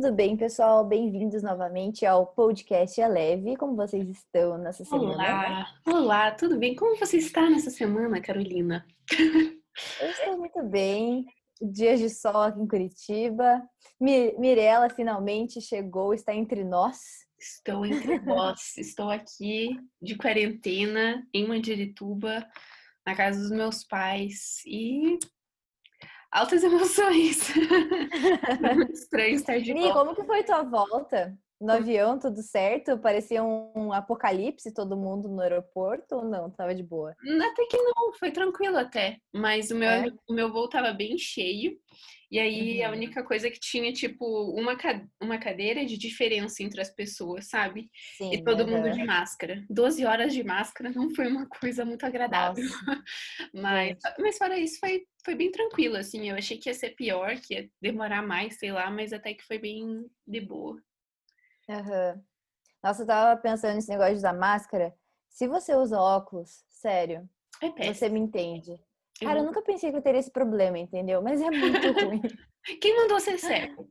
Tudo bem, pessoal? Bem-vindos novamente ao podcast Eleve. Como vocês estão nessa semana? Olá, olá, tudo bem? Como você está nessa semana, Carolina? Eu estou muito bem. Dias de sol aqui em Curitiba. Mirela finalmente chegou, está entre nós. Estou entre nós. Estou aqui de quarentena em Mandirituba, na casa dos meus pais e altas emoções. Muito estranho estar de Mi, volta. como que foi tua volta? No avião, tudo certo? Parecia um apocalipse, todo mundo no aeroporto ou não? Tava de boa? Até que não, foi tranquilo até. Mas o meu, É? o meu voo tava bem cheio. E aí a Uhum. única coisa que tinha, tipo, uma, uma cadeira de diferença entre as pessoas, sabe? Sim. E todo mundo aham. de máscara. 12 horas de máscara não foi uma coisa muito agradável. Nossa, Mas, gente. mas fora isso, foi, foi bem tranquilo, assim. Eu achei que ia ser pior, que ia demorar mais, sei lá, mas até que foi bem de boa. Aham. Nossa, eu tava pensando nesse negócio de usar máscara. Se você usa óculos, sério, É você me entende. Eu Cara, eu nunca pensei que eu teria esse problema, entendeu? Mas é muito ruim. Quem mandou ser cego?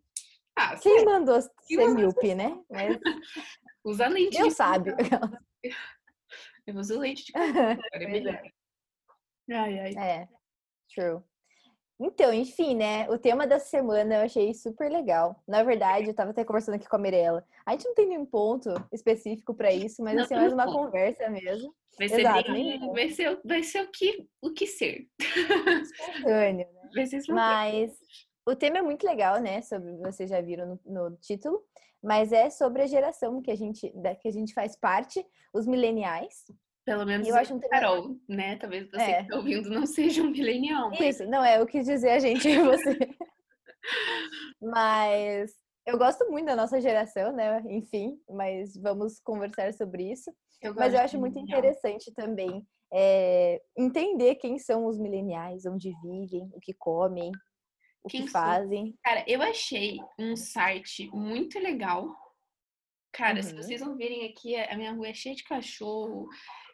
Ah, Quem mandou ser mandou míope, né? Mas usa lente de sabe. Eu uso lente de contato, é é. melhor. Ai, ai. É, true. Então, enfim, né? O tema dessa semana eu achei super legal. Na verdade, eu tava até conversando aqui com a Mirella. A gente não tem nenhum ponto específico pra isso, mas Não assim, é mais uma ponto. conversa mesmo. Vai ser, Exato, bem, vai ser, vai ser o, que, o que ser. Espontâneo, né? Vai ser espontâneo. Mas o tema é muito legal, né? Sobre vocês já viram no, no título, mas é sobre a geração que a gente da, que a gente faz parte, os mileniais. Pelo menos eu acho um tema- Carol, né? Talvez você É. que tá ouvindo não seja um millennial. mas Isso, não é, eu quis dizer a gente e você. Mas eu gosto muito da nossa geração, né? Enfim, mas vamos conversar sobre isso. eu Mas eu acho muito interessante também é, entender quem são os mileniais, onde vivem, o que comem, o Quem que são? fazem. Cara, eu achei um site muito legal. Cara, se Uhum. vocês não virem aqui, a minha rua é cheia de cachorro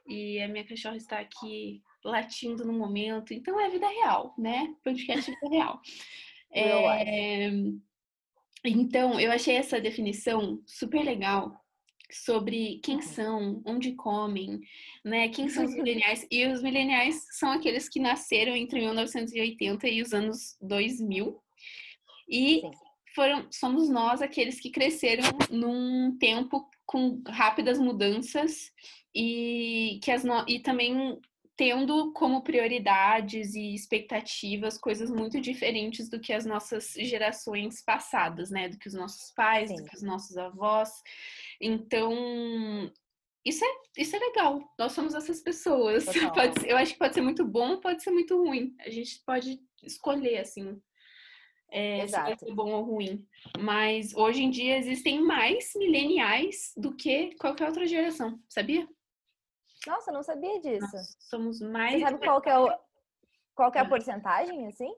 e a minha cachorra está aqui latindo no momento. Então é vida real, né? Podcast vida real. É, Então, eu achei essa definição super legal sobre quem são, onde comem, né? Quem são os mileniais? E os mileniais são aqueles que nasceram entre 1980 e os anos 2000. E foram, somos nós aqueles que cresceram num tempo com rápidas mudanças e que as no- e também tendo como prioridades e expectativas coisas muito diferentes do que as nossas gerações passadas, né? Do que os nossos pais, Sim. do que os nossos avós. Então, isso é, isso é legal. Nós somos essas pessoas. Ser- eu acho que pode ser muito bom, pode ser muito ruim. A gente pode escolher, assim, é, se vai ser bom ou ruim. Mas hoje em dia existem mais mileniais do que qualquer outra geração, sabia? Nossa, eu não sabia disso. Nós somos Você mais. sabe qual é, o, qual é a Hum. porcentagem, assim?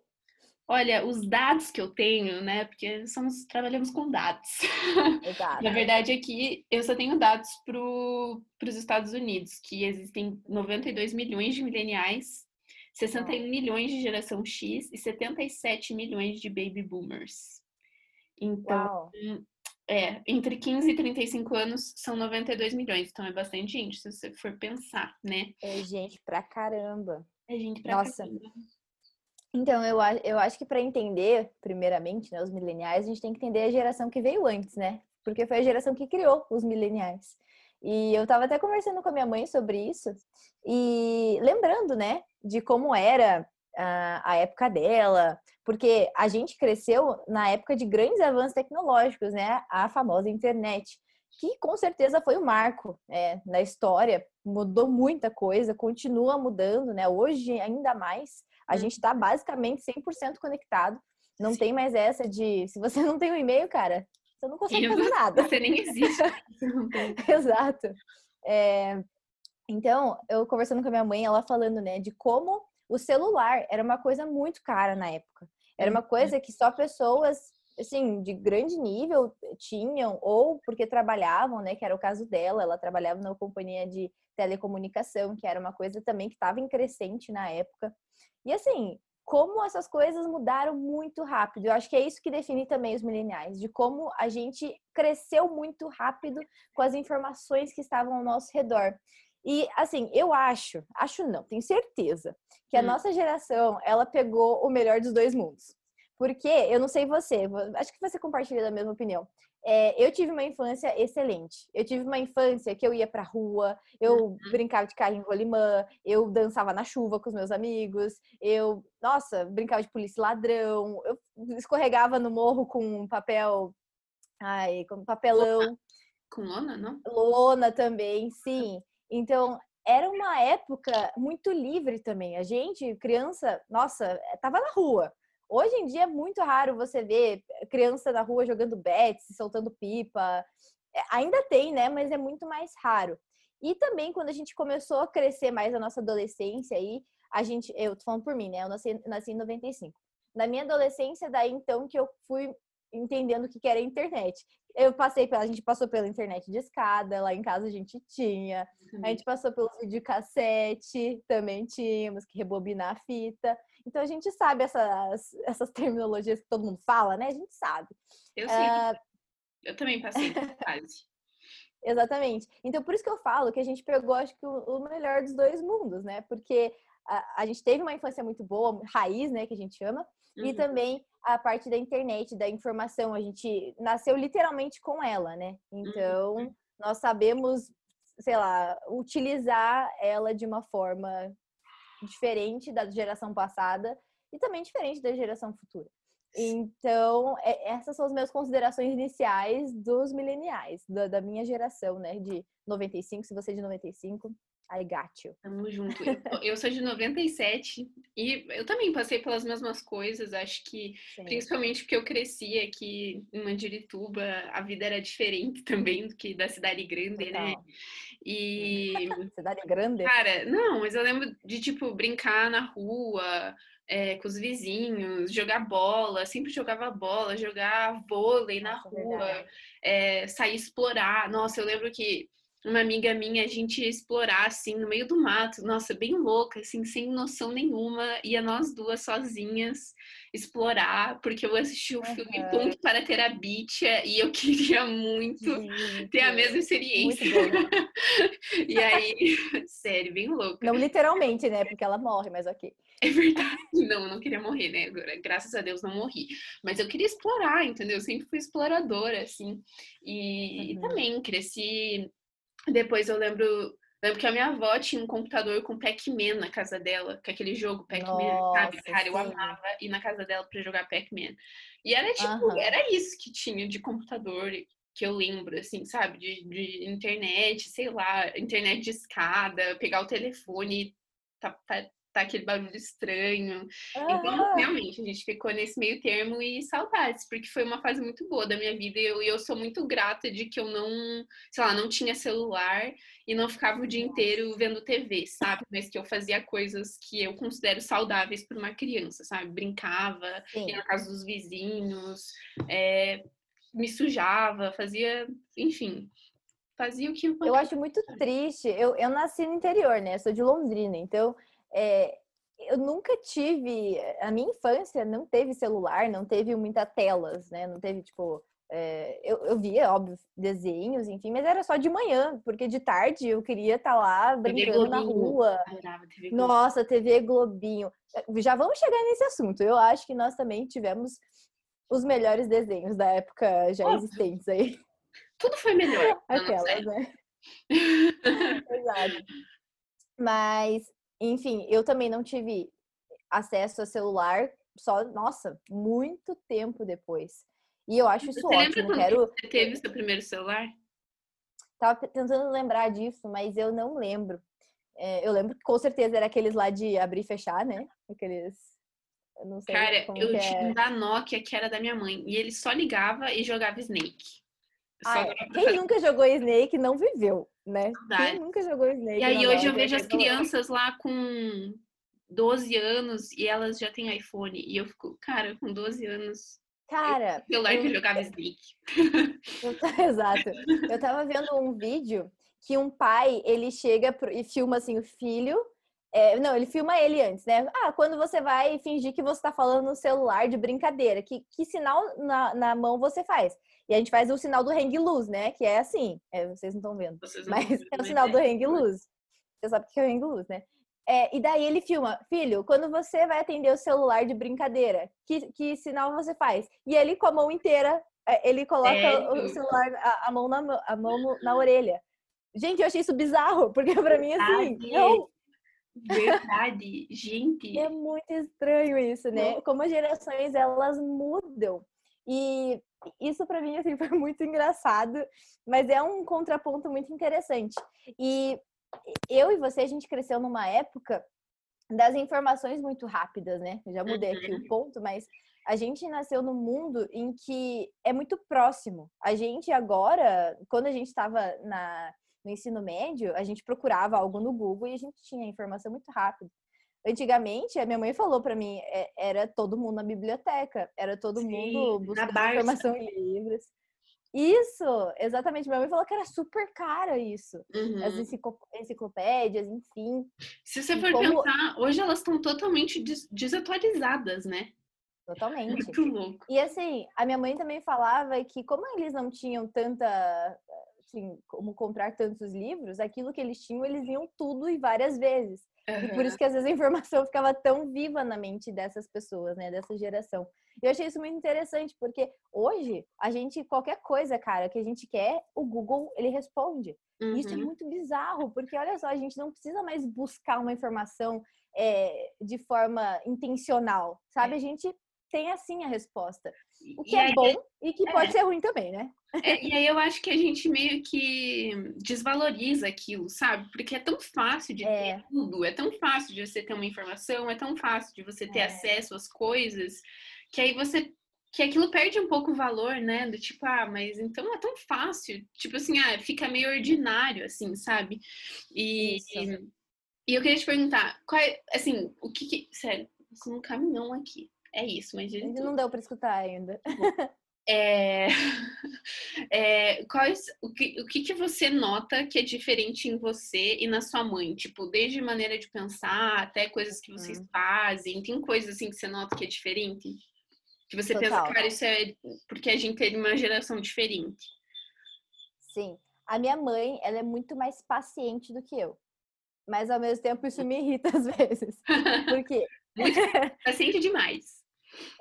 Olha, os dados que eu tenho, né? Porque somos, trabalhamos com dados. Exato. Na verdade, aqui eu só tenho dados para os Estados Unidos, que existem 92 milhões de mileniais, 61 milhões de geração X e 77 milhões de baby boomers. Então, Uau. É, entre 15 e 35 anos são 92 milhões, então é bastante gente, se você for pensar, né? É gente pra caramba. É gente pra Nossa. caramba. Então, eu, eu acho que para entender, primeiramente, né, os mileniais, a gente tem que entender a geração que veio antes, né? Porque foi a geração que criou os mileniais. E eu tava até conversando com a minha mãe sobre isso e lembrando, né, de como era ah, a época dela, porque a gente cresceu na época de grandes avanços tecnológicos, né? A famosa internet, que com certeza foi um marco né, na história, mudou muita coisa, continua mudando, né? Hoje ainda mais. A Hum. gente está basicamente 100% conectado. Não Sim. tem mais essa de se você não tem um e-mail, cara, você não consegue fazer nada. Você nem existe. Tem. Exato. É, Então, eu conversando com a minha mãe, ela falando, né, de como o celular era uma coisa muito cara na época. Era uma Uhum. coisa que só pessoas, assim, de grande nível tinham, ou porque trabalhavam, né, que era o caso dela, ela trabalhava numa companhia de telecomunicação, que era uma coisa também que estava em crescente na época. E assim, como essas coisas mudaram muito rápido. Eu acho que é isso que define também os mileniais, de como a gente cresceu muito rápido com as informações que estavam ao nosso redor. E assim, eu acho, acho não, tenho certeza que a hum. nossa geração, ela pegou o melhor dos dois mundos. Porque, eu não sei você, acho que você compartilha da mesma opinião. É, eu tive uma infância excelente. Eu tive uma infância que eu ia pra rua, eu uhum. brincava de carrinho rolimã, eu dançava na chuva com os meus amigos, eu, nossa, brincava de polícia ladrão, eu escorregava no morro com papel, ai, com papelão. Com lona, não? Lona também, sim. Então, era uma época muito livre também. A gente, criança, nossa, tava na rua. Hoje em dia é muito raro você ver criança na rua jogando bets, soltando pipa. É, ainda tem, né? Mas é muito mais raro. E também quando a gente começou a crescer mais a nossa adolescência aí, a gente, eu tô falando por mim, né? Eu nasci, nasci em 95. Na minha adolescência, daí então que eu fui entendendo o que era internet. Eu passei pela, a gente passou pela internet de escada, lá em casa a gente tinha. A gente passou pelo videocassete, também tínhamos que rebobinar a fita. Então a gente sabe essas, essas terminologias que todo mundo fala, né? A gente sabe. Eu sei. Uh... Eu também passei fase. Exatamente. Então, por isso que eu falo que a gente pegou, acho que, o, melhor dos dois mundos, né? Porque a, a gente teve uma infância muito boa, raiz, né, que a gente chama, uhum. e também a parte da internet, da informação. A gente nasceu literalmente com ela, né? Então, uhum. nós sabemos, sei lá, utilizar ela de uma forma diferente da geração passada e também diferente da geração futura. Então, é, essas são as minhas considerações iniciais dos mileniais, da, da, minha geração, né? De 95, se você é de 95, I got you. Tamo junto. Eu, eu sou de 97 e eu também passei pelas mesmas coisas. Acho que, Sim. principalmente porque eu cresci aqui em Mandirituba, a vida era diferente também do que da cidade grande, né? Total. né? E. cidade grande? Cara, não, mas eu lembro de, tipo, brincar na rua, é, com os vizinhos, jogar bola, sempre jogava bola, jogar vôlei na Nossa, rua, é, sair explorar. Nossa, eu lembro que uma amiga minha, a gente ia explorar, assim, no meio do mato, nossa, bem louca, assim, sem noção nenhuma, ia nós duas sozinhas explorar, porque eu assisti o uhum. filme Ponto para ter a Bicha e eu queria muito ter a mesma experiência. e aí, sério, bem louca. Não literalmente, né? Porque ela morre, mas ok. É verdade. Não, eu não queria morrer, né? Agora, graças a Deus não morri. Mas eu queria explorar, entendeu? Eu sempre fui exploradora, assim. E, uhum. e também cresci depois eu lembro, lembro que a minha avó tinha um computador com Pac-Man na casa dela, com aquele jogo Pac-Man, sabe? Cara, eu amava ir na casa dela para jogar Pac-Man. E era tipo, uhum. era isso que tinha de computador que eu lembro, assim, sabe? De, de internet, sei lá, internet de escada, pegar o telefone, tá, tá, aquele barulho estranho. Ah. Então, realmente, a gente ficou nesse meio termo e saudades, porque foi uma fase muito boa da minha vida e eu, eu sou muito grata de que eu não, sei lá, não tinha celular e não ficava o dia inteiro vendo TV, sabe? Mas que eu fazia coisas que eu considero saudáveis para uma criança, sabe? Brincava, Sim. ia na casa dos vizinhos, é, me sujava, fazia, enfim, fazia o que eu Eu acho muito triste. Eu, eu nasci no interior, né? Eu sou de Londrina, então é, eu nunca tive, a minha infância não teve celular, não teve muitas telas, né? Não teve, tipo, é, eu, eu via, óbvio, desenhos, enfim, mas era só de manhã, porque de tarde eu queria estar tá lá brincando na rua. TV Nossa, TV Globinho. Já vamos chegar nesse assunto. Eu acho que nós também tivemos os melhores desenhos da época já existentes aí. Tudo foi melhor. Aquelas, né? Exato. Mas enfim, eu também não tive acesso a celular só, nossa, muito tempo depois. E eu acho isso você ótimo. Lembra quero... você teve seu primeiro celular? Tava tentando lembrar disso, mas eu não lembro. É, eu lembro que com certeza era aqueles lá de abrir e fechar, né? Aqueles. Eu não sei Cara, eu tinha é. um da Nokia que era da minha mãe. E ele só ligava e jogava Snake. Ah, quem nunca jogou Snake não viveu, né? Verdade. Quem nunca jogou Snake? E aí hoje eu vejo as crianças lá com 12 anos e elas já têm iPhone. E eu fico, cara, com 12 anos. Cara. Eu, celular eu... que jogava Snake. Exato. Eu tava vendo um vídeo que um pai, ele chega e filma assim o filho É, não, ele filma ele antes, né? Ah, quando você vai fingir que você tá falando no celular de brincadeira, que, que sinal na, na mão você faz? E a gente faz o sinal do hang loose, né? Que é assim, é, vocês não estão vendo, Vocês mas ver, é o sinal é. do hang loose. Você sabe o que é o hang loose, né? É, e daí ele filma, filho, quando você vai atender o celular de brincadeira, que, que sinal você faz? E ele com a mão inteira, é, ele coloca o celular, a, a mão, na, a mão na orelha. Gente, eu achei isso bizarro, porque pra mim, assim, não, Verdade, gente. é muito estranho isso, né? Como as gerações elas mudam. E isso pra mim assim foi muito engraçado, mas é um contraponto muito interessante. E eu e você a gente cresceu numa época das informações muito rápidas, né? Eu já mudei aqui o ponto, mas a gente nasceu num mundo em que é muito próximo. A gente agora, quando a gente estava na no ensino médio, a gente procurava algo no Google e a gente tinha informação muito rápido. Antigamente, a minha mãe falou pra mim, é- era todo mundo na biblioteca, era todo Sim, mundo buscando informação em livros. Isso, exatamente. Minha mãe falou que era super cara isso. Uhum. As enciclo- enciclopédias, enfim, Se você for como- pensar, hoje elas estão totalmente des- desatualizadas, né? totalmente. Muito louco. E assim, a minha mãe também falava que como eles não tinham tanta, assim, como comprar tantos livros, aquilo que eles tinham, eles liam tudo e várias vezes. E por isso que às vezes a informação ficava tão viva na mente dessas pessoas, né, dessa geração. E eu achei isso muito interessante, porque hoje a gente, qualquer coisa, cara, que a gente quer, o Google, ele responde. E Isso é Uhum. muito bizarro, porque olha só, a gente não precisa mais buscar uma informação é, de forma intencional, sabe? A gente tem assim a resposta. O que E é aí- bom e que é. pode ser ruim também, né? É, e aí eu acho que a gente meio que desvaloriza aquilo, sabe? Porque é tão fácil de É. ter tudo, é tão fácil de você ter uma informação, é tão fácil de você ter É. acesso às coisas, que aí você. Que aquilo perde um pouco o valor, né? Do tipo, ah, mas então é tão fácil. Tipo assim, ah, fica meio ordinário, assim, sabe? E, Isso. e eu queria te perguntar, qual é, assim, o que que. Sério, um caminhão aqui. É isso, mas Ainda não deu pra escutar ainda. é, é, quais, o, que, o que que você nota que é diferente em você e na sua mãe? Tipo, desde maneira de pensar até coisas que vocês Hum. fazem. Tem coisas assim que você nota que é diferente? Que você pensa, Total. cara, isso é porque a gente teve uma geração diferente. Sim. A minha mãe, ela é muito mais paciente do que eu. Mas ao mesmo tempo isso me irrita às vezes. Porque Paciente demais.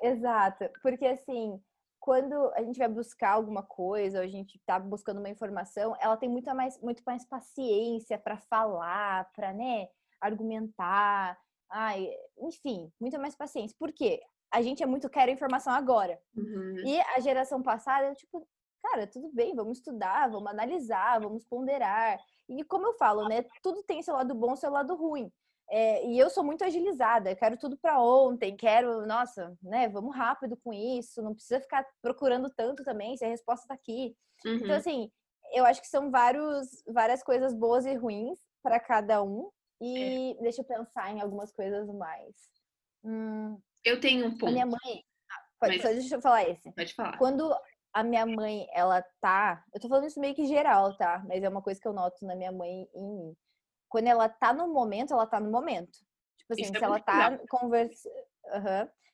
Exato, porque assim, quando a gente vai buscar alguma coisa, ou a gente tá buscando uma informação, ela tem muita mais, muito mais paciência para falar, para, né, argumentar, ai, enfim, muita mais paciência. Por quê? A gente é muito quero informação agora. Uhum. E a geração passada, tipo, cara, tudo bem, vamos estudar, vamos analisar, vamos ponderar. E como eu falo, né, tudo tem seu lado bom, seu lado ruim. É, e eu sou muito agilizada, eu quero tudo para ontem, quero, nossa, né, vamos rápido com isso, não precisa ficar procurando tanto também, se a resposta tá aqui. Uhum. Então, assim, eu acho que são vários, várias coisas boas e ruins para cada um. E deixa eu pensar em algumas coisas mais. Hum, Eu tenho um a ponto. minha mãe. Ah, pode, Mas- só deixa eu falar esse. Pode falar. Quando a minha mãe, ela tá. Eu tô falando isso meio que geral, tá? Mas é uma coisa que eu noto na minha mãe e em mim. Quando ela tá no momento, ela tá no momento. Tipo assim, Isso é se ela muito tá conversando.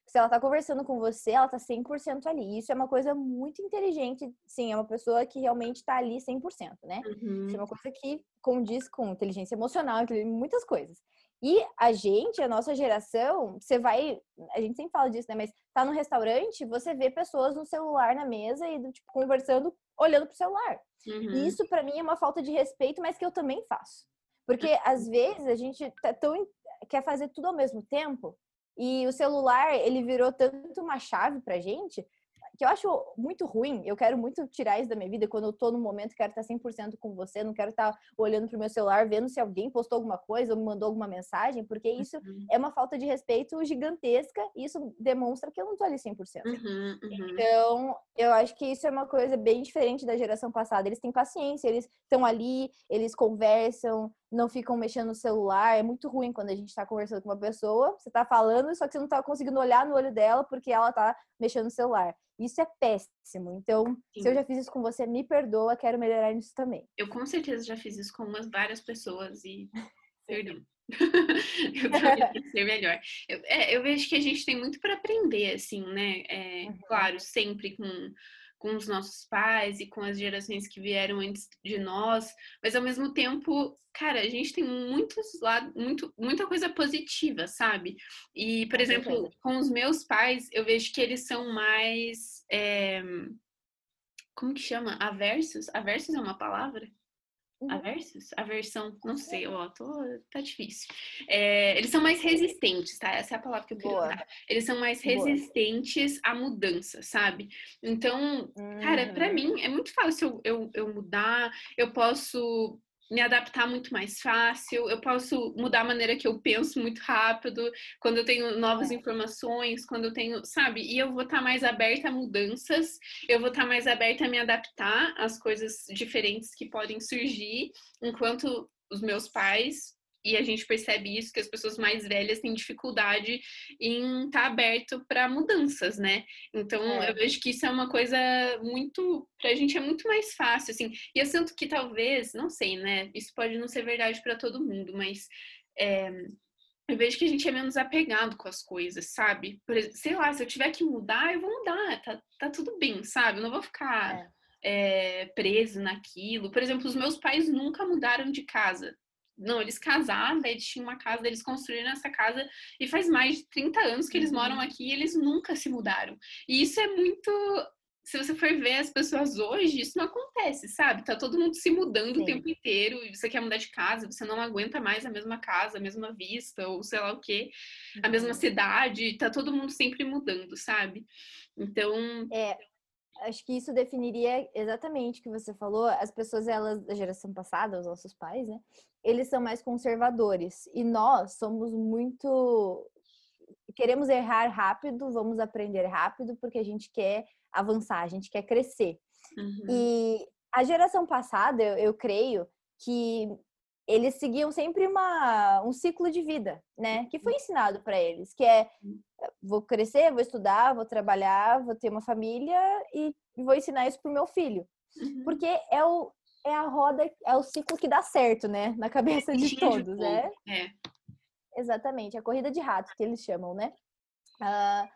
Se ela tá conversando com você, ela tá 100% ali. Isso é uma coisa muito inteligente. Sim, é uma pessoa que realmente tá ali 100%, né? Uhum. Isso é uma coisa que condiz com inteligência emocional, muitas coisas. E a gente, a nossa geração, você vai. A gente sempre fala disso, né? Mas tá no restaurante, você vê pessoas no celular na mesa e, tipo, conversando, olhando pro celular. Uhum. E isso, pra mim, é uma falta de respeito, mas que eu também faço. Porque, às vezes, a gente tá tão, quer fazer tudo ao mesmo tempo e o celular, ele virou tanto uma chave pra gente que eu acho muito ruim. Eu quero muito tirar isso da minha vida quando eu tô no momento, quero estar 100% com você, não quero estar olhando pro meu celular, vendo se alguém postou alguma coisa ou me mandou alguma mensagem, porque isso Uhum. é uma falta de respeito gigantesca e isso demonstra que eu não tô ali 100%. Uhum, uhum. Então, eu acho que isso é uma coisa bem diferente da geração passada. Eles têm paciência, eles estão ali, eles conversam, não ficam mexendo no celular. É muito ruim quando a gente tá conversando com uma pessoa, você tá falando, só que você não tá conseguindo olhar no olho dela porque ela tá mexendo no celular. Isso é péssimo. Então, se eu Sim. já fiz isso com você, me perdoa, quero melhorar nisso também. Eu com certeza já fiz isso com umas várias pessoas e perdão. eu poderia ser melhor. Eu, é, eu, vejo que a gente tem muito para aprender, assim, né? É, uhum. Claro, sempre com, com os nossos pais e com as gerações que vieram antes de nós, mas ao mesmo tempo, cara, a gente tem muitos lados, muito, muita coisa positiva, sabe? E, por exemplo, com os meus pais, eu vejo que eles são mais. É, como que chama? Aversos? Aversos é uma palavra? Uhum. Aversos? Aversão? Não sei, ó, tô, tá difícil. É, eles são mais resistentes, tá? Essa é a palavra que eu queria usar. Eles são mais resistentes Boa. à mudança, sabe? Então, uhum. cara, para mim é muito fácil eu, eu, eu mudar, eu posso me adaptar muito mais fácil, eu posso mudar a maneira que eu penso muito rápido, quando eu tenho novas é. informações, quando eu tenho, sabe? E eu vou estar tá mais aberta a mudanças, eu vou estar tá mais aberta a me adaptar às coisas diferentes que podem surgir, enquanto os meus pais e a gente percebe isso que as pessoas mais velhas têm dificuldade em estar tá aberto para mudanças, né? Então é. eu vejo que isso é uma coisa muito para a gente é muito mais fácil, assim. E eu sinto que talvez, não sei, né? Isso pode não ser verdade para todo mundo, mas é, eu vejo que a gente é menos apegado com as coisas, sabe? Por, sei lá, se eu tiver que mudar, eu vou mudar, tá, tá tudo bem, sabe? Eu não vou ficar é. É, preso naquilo. Por exemplo, os meus pais nunca mudaram de casa. Não, eles casaram, daí eles tinham uma casa, eles construíram essa casa e faz mais de 30 anos que eles moram uhum. aqui e eles nunca se mudaram. E isso é muito. Se você for ver as pessoas hoje, isso não acontece, sabe? Tá todo mundo se mudando Sim. o tempo inteiro. E você quer mudar de casa, você não aguenta mais a mesma casa, a mesma vista, ou sei lá o quê, a mesma uhum. cidade. Tá todo mundo sempre mudando, sabe? Então. É, acho que isso definiria exatamente o que você falou. As pessoas, elas da geração passada, os nossos pais, né? Eles são mais conservadores e nós somos muito queremos errar rápido, vamos aprender rápido porque a gente quer avançar, a gente quer crescer. Uhum. E a geração passada, eu, eu creio que eles seguiam sempre uma, um ciclo de vida, né? Que foi ensinado para eles, que é vou crescer, vou estudar, vou trabalhar, vou ter uma família e vou ensinar isso pro meu filho. Uhum. Porque é o é a roda, é o ciclo que dá certo, né? Na cabeça de todos, né? É. Exatamente, a corrida de ratos que eles chamam, né? Uh,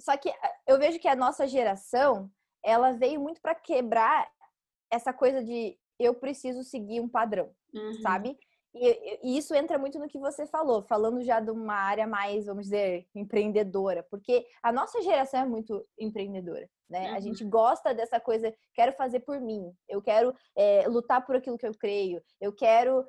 só que ah, eu vejo que a nossa geração, ela veio muito para quebrar essa coisa de eu preciso seguir um padrão, uhum. sabe? E, e, isso entra muito no que você falou, falando já de uma área mais, vamos dizer, empreendedora, porque a nossa geração é muito empreendedora, né? Uhum. A gente gosta dessa coisa, quero fazer por mim, eu quero é, lutar por aquilo que eu creio, eu quero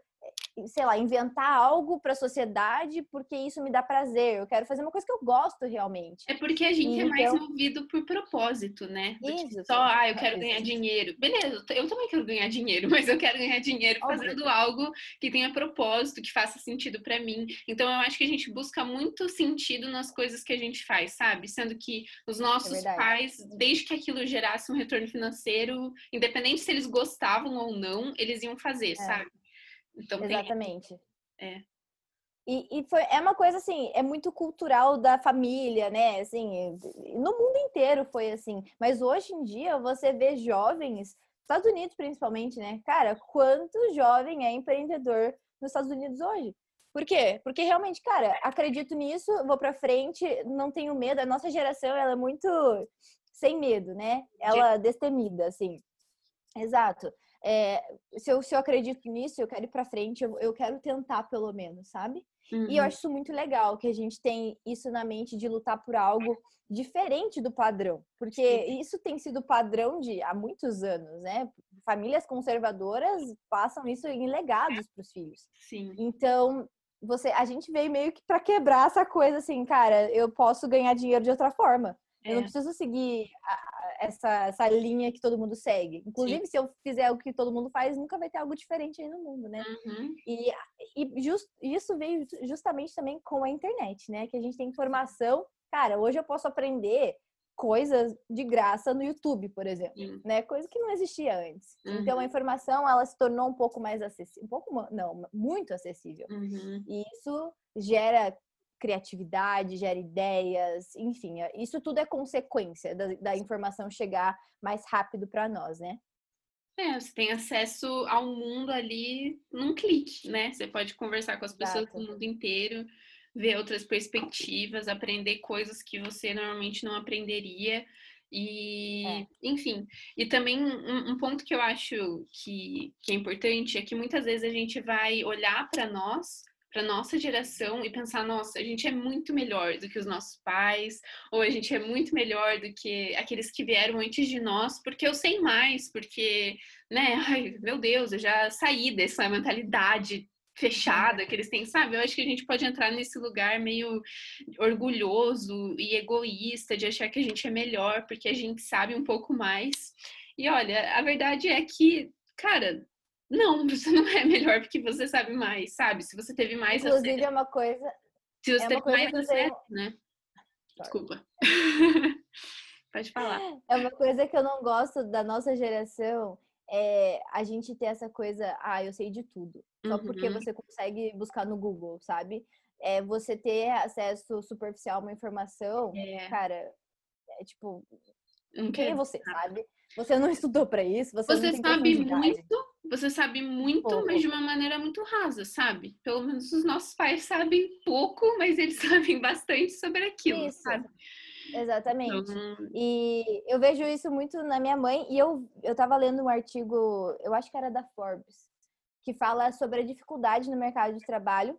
sei lá, inventar algo para a sociedade porque isso me dá prazer. Eu quero fazer uma coisa que eu gosto realmente. É porque a gente é mais então movido por propósito, né? Isso. Só, ah, eu quero ganhar dinheiro. Beleza, eu também quero ganhar dinheiro, mas eu quero ganhar dinheiro fazendo Óbvio. algo que tenha propósito, que faça sentido para mim. Então eu acho que a gente busca muito sentido nas coisas que a gente faz, sabe? Sendo que os nossos é pais, desde que aquilo gerasse um retorno financeiro, independente se eles gostavam ou não, eles iam fazer, é. sabe? Então, Exatamente. Tem... É. E, e foi, é uma coisa assim, é muito cultural da família, né? Assim, no mundo inteiro foi assim. Mas hoje em dia você vê jovens, Estados Unidos principalmente, né? Cara, quanto jovem é empreendedor nos Estados Unidos hoje? Por quê? Porque realmente, cara, acredito nisso, vou para frente, não tenho medo. A nossa geração, ela é muito sem medo, né? Ela é destemida, assim. Exato é, se, eu, se eu acredito nisso, eu quero ir para frente, eu, eu quero tentar pelo menos, sabe? Uhum. E eu uhum. acho isso muito legal que a gente tem isso na mente de lutar por algo diferente do padrão, porque isso tem sido padrão de há muitos anos, né? Famílias conservadoras passam isso em legados para os filhos. Sim. Então, você, a gente veio meio que para quebrar essa coisa assim, cara, eu posso ganhar dinheiro de outra forma. É. Eu não é. preciso seguir essa, essa linha que todo mundo segue. Inclusive, Sim. se eu fizer o que todo mundo faz, nunca vai ter algo diferente aí no mundo, né? Uhum. E, e just, isso veio justamente também com a internet, né? Que a gente tem informação. Cara, hoje eu posso aprender coisas de graça no YouTube, por exemplo, Sim. né? Coisa que não existia antes. Uhum. Então a uhum. informação ela se tornou um pouco mais acessível, um pouco não, muito acessível. Uhum. E isso gera criatividade, gera ideias, enfim, é, isso tudo é consequência da, da informação chegar mais rápido para nós, né? É, você tem acesso ao mundo ali num clique, né? Você pode conversar com as pessoas Exato. do mundo inteiro, ver outras perspectivas, aprender coisas que você normalmente não aprenderia. E, é. enfim, e também um, um, ponto que eu acho que, que é importante é que muitas vezes a gente vai olhar para nós para nossa geração e pensar, nossa, a gente é muito melhor do que os nossos pais, ou a gente é muito melhor do que aqueles que vieram antes de nós, porque eu sei mais, porque, né, ai, meu Deus, eu já saí dessa mentalidade fechada que eles têm, sabe? Eu acho que a gente pode entrar nesse lugar meio orgulhoso e egoísta de achar que a gente é melhor porque a gente sabe um pouco mais. E olha, a verdade é que, cara, não, você não é melhor porque você sabe mais, sabe? Se você teve mais Inclusive acesso, é uma coisa. Se você é teve mais acesso, né? Desculpa. Pode falar. É uma coisa que eu não gosto da nossa geração é a gente ter essa coisa, ah, eu sei de tudo. Só uhum. porque você consegue buscar no Google, sabe? É, você ter acesso superficial a uma informação, é. cara, é tipo, quem é você, sabe? Você não estudou para isso, você, você sabe muito, você sabe muito, pouco. mas de uma maneira muito rasa, sabe? Pelo menos os nossos pais sabem pouco, mas eles sabem bastante sobre aquilo, isso. sabe? Exatamente. Então... E eu vejo isso muito na minha mãe, e eu, eu tava lendo um artigo, eu acho que era da Forbes, que fala sobre a dificuldade no mercado de trabalho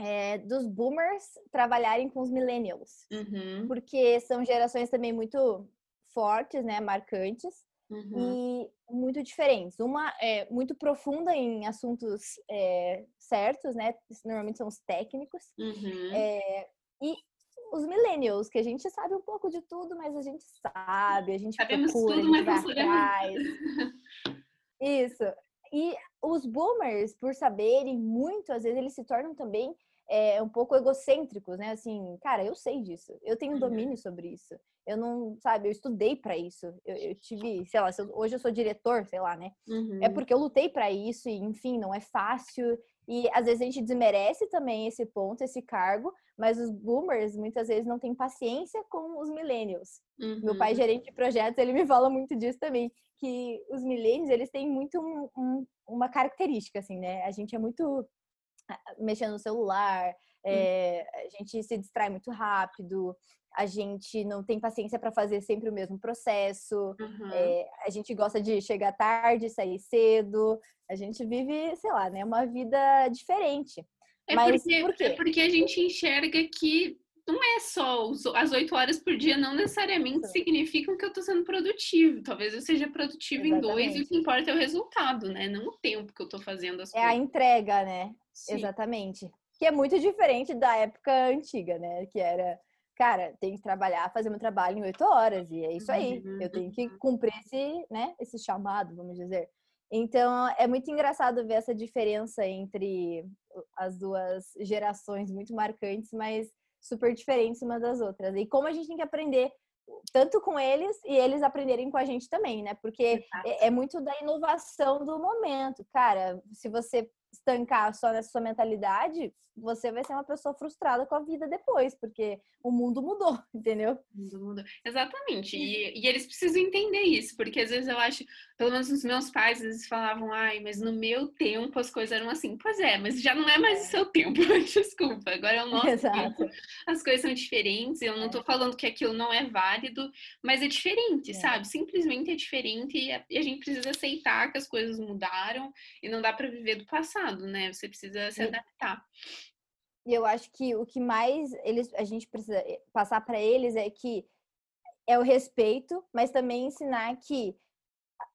é, dos boomers trabalharem com os millennials. Uhum. Porque são gerações também muito fortes, né, marcantes uhum. e muito diferentes. Uma é muito profunda em assuntos é, certos, né, normalmente são os técnicos, uhum. é, e os millennials, que a gente sabe um pouco de tudo, mas a gente sabe, a gente Sabemos procura, tudo, a gente vai atrás. Isso. E os boomers, por saberem muito, às vezes eles se tornam também é, um pouco egocêntricos, né? Assim, cara, eu sei disso, eu tenho uhum. domínio sobre isso. Eu não, sabe, eu estudei para isso. Eu, eu, tive, sei lá, hoje eu sou diretor, sei lá, né? É uhum. É porque eu lutei para isso e, enfim, não é fácil. E às vezes a gente desmerece também esse ponto, esse cargo, mas os boomers muitas vezes não têm paciência com os millennials. Uhum. Meu pai, uhum. gerente de projetos, ele me fala muito disso também, que os millennials, eles têm muito um, um, uma característica, assim, né? A gente é muito mexendo no celular, é, a gente se distrai muito rápido, a gente não tem paciência para fazer sempre o mesmo processo, uhum. é, a gente gosta de chegar tarde, sair cedo, a gente vive, sei lá, né, uma vida diferente. É Mas porque, por? É porque a gente enxerga que não é só as oito horas por dia, não necessariamente Sim. significam que eu estou sendo produtivo. Talvez eu seja produtivo Exatamente. em dois e o que importa é o resultado, né? Não o tempo que eu estou fazendo as é coisas. É a entrega, né? Sim. Exatamente. Que é muito diferente da época antiga, né? Que era, cara, tem que trabalhar, fazer meu trabalho em oito horas, e é isso aí. Uhum. Eu tenho que cumprir esse, né, esse chamado, vamos dizer. Então, é muito engraçado ver essa diferença entre as duas gerações muito marcantes, mas super diferentes uma das outras. E como a gente tem que aprender tanto com eles e eles aprenderem com a gente também, né? Porque é, é, muito da inovação do momento. Cara, se você estancar só nessa sua mentalidade, você vai ser uma pessoa frustrada com a vida depois, porque o mundo mudou, entendeu? O mundo mudou. Exatamente. E, e, eles precisam entender isso, porque às vezes eu acho, pelo menos os meus pais, às vezes falavam, ai, mas no meu tempo as coisas eram assim. Pois é, mas já não é mais o seu tempo, desculpa, agora é o nosso Exato. tempo. As coisas são diferentes, eu não tô falando que aquilo não é válido, mas é diferente, é. sabe? Simplesmente é diferente e a, e a gente precisa aceitar que as coisas mudaram e não dá para viver do passado, né? Você precisa se adaptar. E eu acho que o que mais eles, a gente precisa eh, passar para eles é que é o respeito, mas também ensinar que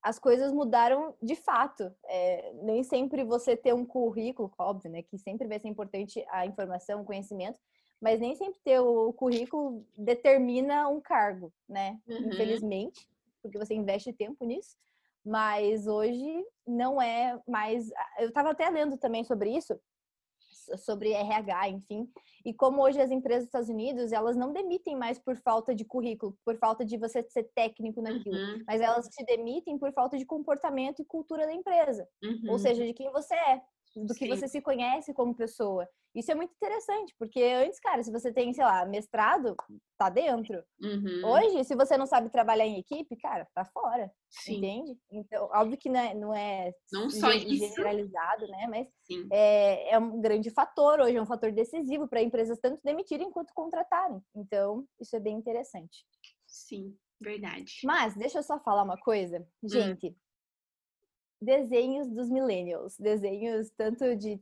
as coisas mudaram de fato. É, nem sempre você ter um currículo, óbvio, né? Que sempre vai ser importante a informação, o conhecimento, mas nem sempre ter o currículo determina um cargo, né? Uhum. Infelizmente, porque você investe tempo nisso. Mas hoje não é mais. Eu estava até lendo também sobre isso, sobre RH, enfim. E como hoje as empresas dos Estados Unidos, elas não demitem mais por falta de currículo, por falta de você ser técnico naquilo, uhum. mas elas te demitem por falta de comportamento e cultura da empresa. Uhum. Ou seja, de quem você é. Do que Sim. você se conhece como pessoa. Isso é muito interessante, porque antes, cara, se você tem, sei lá, mestrado, tá dentro. Uhum. Hoje, se você não sabe trabalhar em equipe, cara, tá fora, Sim, entende? Então, óbvio que não é, não é Não só isso. generalizado, né? Mas é, é um grande fator hoje, é um fator decisivo para empresas tanto demitirem quanto contratarem. Então, isso é bem interessante. Sim, verdade. Mas, deixa eu só falar uma coisa. Hum. Desenhos dos millennials. Desenhos tanto de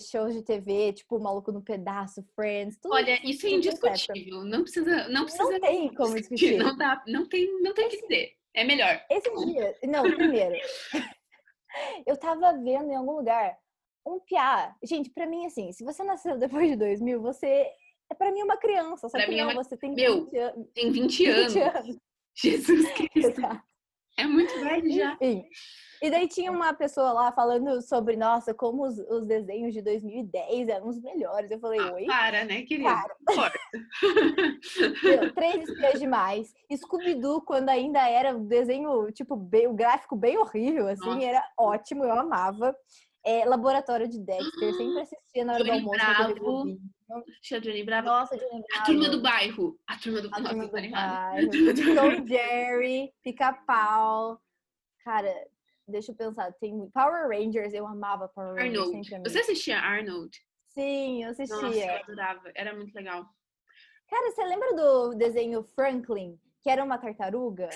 shows de TV, tipo o Maluco no Pedaço, Friends, tudo Olha, isso é dessa época. indiscutível. Não precisa, não precisa Não tem como discutir. Não dá, não tem, não tem o que dizer. É melhor. Esse dia, não, primeiro, eu tava vendo em algum lugar um piá. Gente, pra mim, assim, se você nasceu depois de 2000, você é pra mim uma criança. Só Pra que mim é não, uma- você tem Meu, 20 anos. Tem 20 anos. 20 anos. Jesus Cristo. É muito velho já. Enfim. E daí tinha uma pessoa lá falando sobre, nossa, como os, os desenhos de 2010 eram os melhores. Eu falei, Ah, oi? para, né, querido? Cara. Corta. Meu, três espiãs demais. Scooby-Doo, quando ainda era um desenho, tipo, bem, o gráfico bem horrível, assim, Nossa. era ótimo, eu amava. É, Laboratório de Dexter, sempre assistia na hora do Johnny almoço. na TV Bravo. Johnny Bravo. Nossa, Johnny A turma Bravo. do bairro. A turma do, do. A turma do bairro. Tom Jerry, Pica-Pau. Cara, deixa eu pensar. Tem Power Rangers, eu amava Power Rangers. Arnold. Sempre. Você assistia Arnold? Sim, eu Nossa, assistia. eu adorava. Era muito legal. Cara, você lembra do desenho Franklin? Que era uma tartaruga?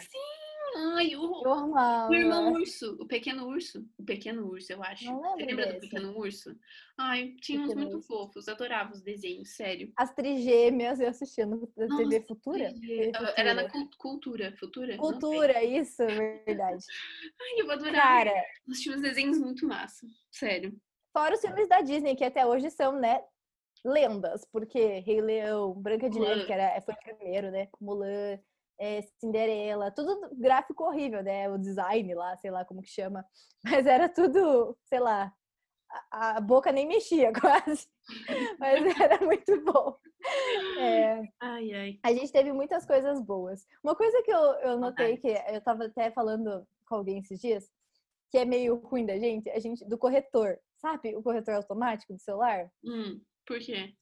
Ai, o, o irmão urso. O pequeno urso. O pequeno urso, eu acho. Não Você lembra do desse. pequeno urso? Ai, tinha uns muito Urso. fofos. Adorava os desenhos, sério. As trigêmeas eu assistia na TV Futura. TV Ah, Era na Futura. cul- cultura. Futura? Cultura, isso, verdade. Ai, eu adorava. Cara, Nós tínhamos desenhos muito massa. Sério. fora os filmes da Disney, que até hoje são, né, lendas, porque Rei Leão, Branca de Neve, que era, foi o primeiro, né? Mulan, é, Cinderela, tudo gráfico horrível, né? O design lá, sei lá como que chama. Mas era tudo, sei lá, a, a boca nem mexia quase. Mas era muito bom. É, Ai, ai. a gente teve muitas coisas boas. Uma coisa que eu, eu notei que eu tava até falando com alguém esses dias, que é meio ruim da gente, a gente do corretor, sabe? O corretor automático do celular. Hum, por quê?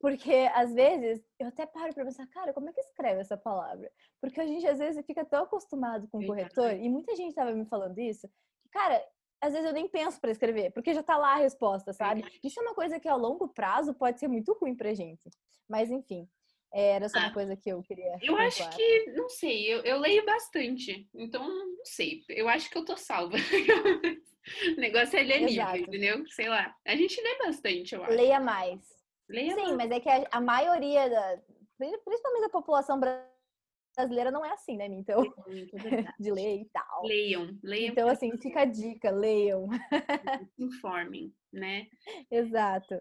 Porque às vezes eu até paro pra pensar, cara, como é que escreve essa palavra? Porque a gente às vezes fica tão acostumado com o corretor, e muita gente tava me falando isso, que, cara, às vezes eu nem penso pra escrever, porque já tá lá a resposta, sabe? Isso é uma coisa que a longo prazo pode ser muito ruim pra gente. Mas enfim, é, era só Ah, uma coisa que eu queria. Eu acho que, não sei, eu, eu leio bastante. Então, não sei. Eu acho que eu tô salva. o negócio é ler livro, entendeu? Sei lá. A gente lê bastante, eu acho. Leia mais. Leia Sim, mas é que a, a maioria da. Principalmente da população brasileira não é assim, né? Então, é verdade. de ler e tal. Leiam, leiam, Então, assim, fica a dica, leiam. informem, né? Exato.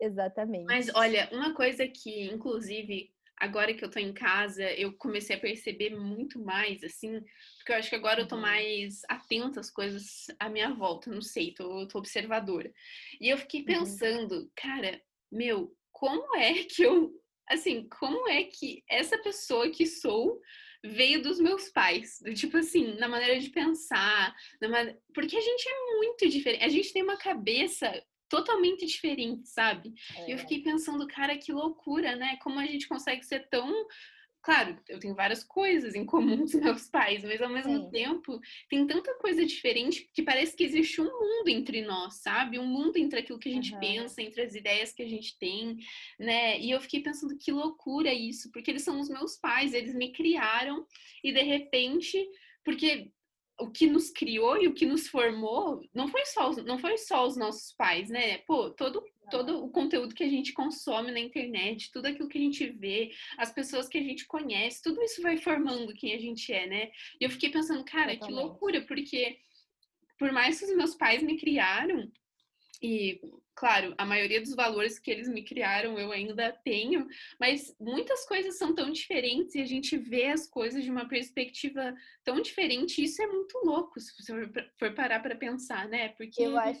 Exatamente. Mas olha, uma coisa que, inclusive, agora que eu tô em casa, eu comecei a perceber muito mais, assim, porque eu acho que agora eu tô Uhum. mais atenta às coisas à minha volta, não sei, tô, tô observadora. E eu fiquei Uhum. pensando, cara, meu, como é que eu, assim, como é que essa pessoa que sou veio dos meus pais, do tipo assim, na maneira de pensar, na mane- porque a gente é muito diferente, a gente tem uma cabeça totalmente diferente, sabe? E eu fiquei pensando, cara, que loucura, né? Como a gente consegue ser tão. Claro, eu tenho várias coisas em comum com os meus pais, mas ao mesmo Sim. tempo tem tanta coisa diferente que parece que existe um mundo entre nós, sabe? Um mundo entre aquilo que a gente Aham. pensa, entre as ideias que a gente tem, né? E eu fiquei pensando que loucura isso, porque eles são os meus pais, eles me criaram e de repente, porque o que nos criou e o que nos formou não foi só os, não foi só os nossos pais, né? Pô, todo todo o conteúdo que a gente consome na internet, tudo aquilo que a gente vê, as pessoas que a gente conhece, tudo isso vai formando quem a gente é, né? E eu fiquei pensando, cara, que loucura, porque por mais que os meus pais me criaram, e claro, a maioria dos valores que eles me criaram eu ainda tenho, mas muitas coisas são tão diferentes e a gente vê as coisas de uma perspectiva tão diferente, isso é muito louco se você for- parar para pensar, né? Porque Eu acho.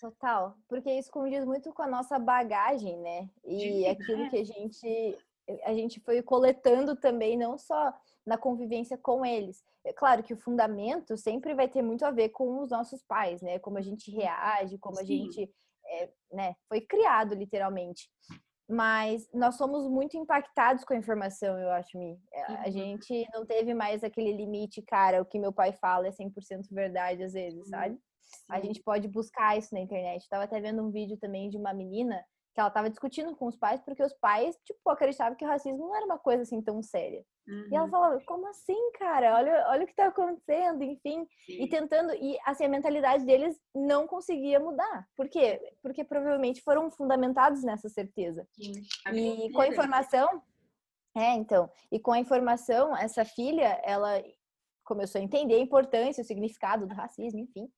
Total. Porque isso condiz muito com a nossa bagagem, né? E aquilo é. que a gente. a gente foi coletando também, não só na convivência com eles. É claro que o fundamento sempre vai ter muito a ver com os nossos pais, né? Como a gente reage, como Sim. a gente é, né, foi criado literalmente. Mas nós somos muito impactados com a informação, eu acho, Mi. É, a uhum. gente não teve mais aquele limite, cara, o que meu pai fala é 100% verdade às vezes, sabe? Sim. A gente pode buscar isso na internet. Estava até vendo um vídeo também de uma menina que ela estava discutindo com os pais porque os pais, tipo, acreditavam que o racismo não era uma coisa assim tão séria. Uhum. E ela uhum. falava, como assim, cara? Olha, olha o que está acontecendo, enfim. Sim. E tentando, e assim, a mentalidade deles não conseguia mudar. Por quê? Porque provavelmente foram fundamentados nessa certeza. Sim. E com a informação, é, então, e com a informação, essa filha, ela começou a entender a importância, o significado do racismo, enfim.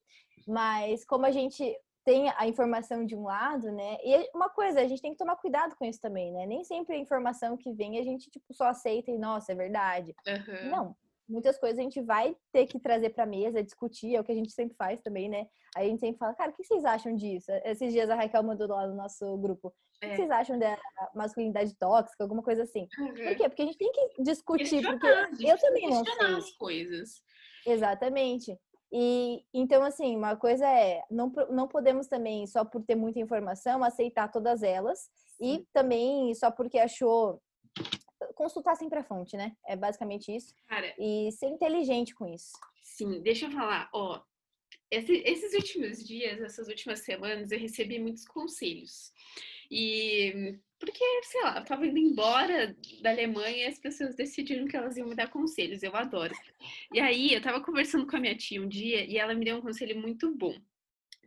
Mas como a gente tem a informação de um lado, né? E uma coisa, a gente tem que tomar cuidado com isso também, né? Nem sempre a informação que vem a gente tipo só aceita e nossa, é verdade. Uhum. Não. Muitas coisas a gente vai ter que trazer para mesa, discutir, é o que a gente sempre faz também, né? Aí a gente sempre fala, cara, o que vocês acham disso? Esses dias a Raquel mandou lá no nosso grupo. É. O que é. vocês acham da masculinidade tóxica, alguma coisa assim? Uhum. Por quê? Porque a gente tem que discutir, porque eu também não sei. as coisas. Exatamente. E então, assim, uma coisa é, não, não podemos também, só por ter muita informação, aceitar todas elas. E também, só porque achou. Consultar sempre a fonte, né? É basicamente isso. Cara, e ser inteligente com isso. Sim, deixa eu falar, ó. Esse, esses últimos dias, essas últimas semanas, eu recebi muitos conselhos. E porque, sei lá, eu tava indo embora da Alemanha e as pessoas decidiram que elas iam me dar conselhos. Eu adoro. E aí, eu tava conversando com a minha tia um dia e ela me deu um conselho muito bom.